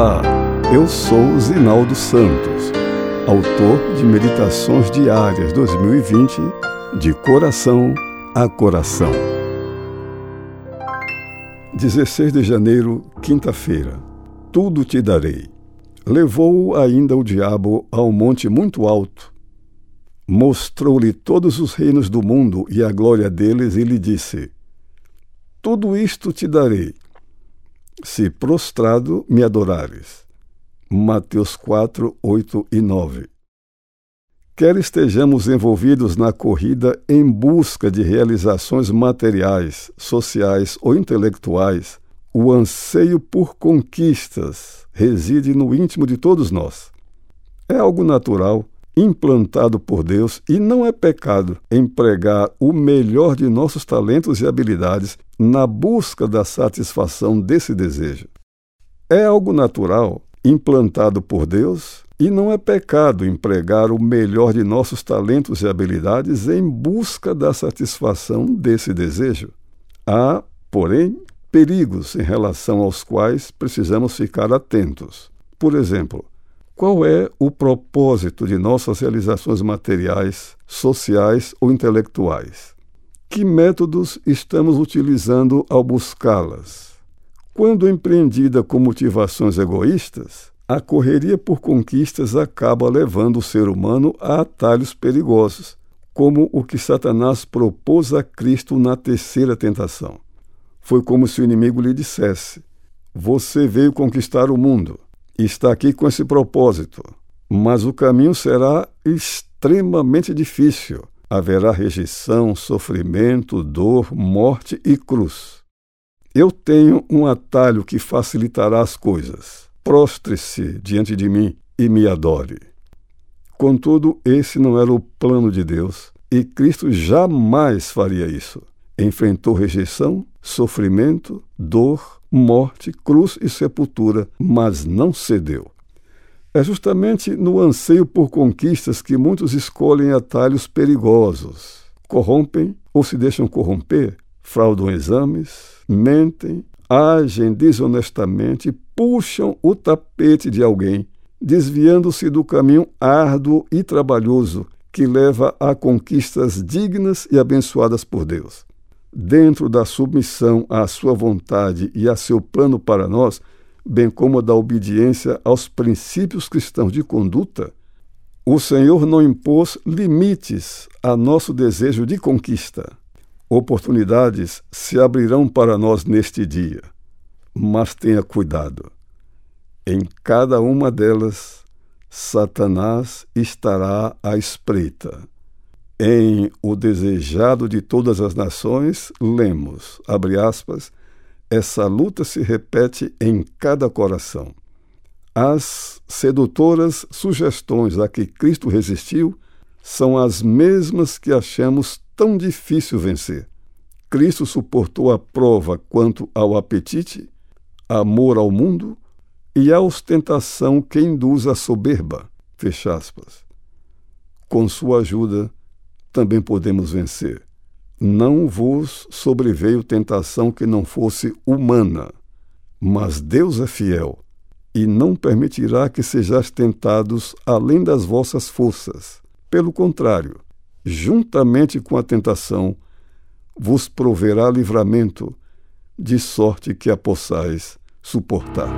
Olá, eu sou Zinaldo Santos, autor de Meditações Diárias 2020, de coração a coração. 16 de janeiro, quinta-feira. Tudo te darei. Levou ainda o diabo a um monte muito alto, mostrou-lhe todos os reinos do mundo e a glória deles, e lhe disse: Tudo isto te darei se prostrado me adorares. Mateus 4, 8 e 9. Quer estejamos envolvidos na corrida em busca de realizações materiais, sociais ou intelectuais, o anseio por conquistas reside no íntimo de todos nós. É algo natural implantado por Deus e não é pecado empregar o melhor de nossos talentos e habilidades na busca da satisfação desse desejo. É algo natural implantado por Deus e não é pecado empregar o melhor de nossos talentos e habilidades em busca da satisfação desse desejo. Há, porém, perigos em relação aos quais precisamos ficar atentos. Por exemplo, qual é o propósito de nossas realizações materiais, sociais ou intelectuais? Que métodos estamos utilizando ao buscá-las? Quando empreendida com motivações egoístas, a correria por conquistas acaba levando o ser humano a atalhos perigosos, como o que Satanás propôs a Cristo na terceira tentação. Foi como se o inimigo lhe dissesse: Você veio conquistar o mundo está aqui com esse propósito, mas o caminho será extremamente difícil. Haverá rejeição, sofrimento, dor, morte e cruz. Eu tenho um atalho que facilitará as coisas. Prostre-se diante de mim e me adore. Contudo, esse não era o plano de Deus e Cristo jamais faria isso. Enfrentou rejeição, sofrimento, dor, morte, cruz e sepultura, mas não cedeu. É justamente no anseio por conquistas que muitos escolhem atalhos perigosos, corrompem ou se deixam corromper, fraudam exames, mentem, agem desonestamente, puxam o tapete de alguém, desviando-se do caminho árduo e trabalhoso que leva a conquistas dignas e abençoadas por Deus dentro da submissão à sua vontade e a seu plano para nós, bem como da obediência aos princípios cristãos de conduta, o Senhor não impôs limites a nosso desejo de conquista. Oportunidades se abrirão para nós neste dia, mas tenha cuidado. Em cada uma delas, Satanás estará à espreita. Em O Desejado de Todas as Nações, lemos, abre aspas, essa luta se repete em cada coração. As sedutoras sugestões a que Cristo resistiu são as mesmas que achamos tão difícil vencer. Cristo suportou a prova quanto ao apetite, amor ao mundo e a ostentação que induz a soberba. Fecha aspas. Com sua ajuda, também podemos vencer. Não vos sobreveio tentação que não fosse humana, mas Deus é fiel e não permitirá que sejais tentados além das vossas forças. Pelo contrário, juntamente com a tentação, vos proverá livramento, de sorte que a possais suportar.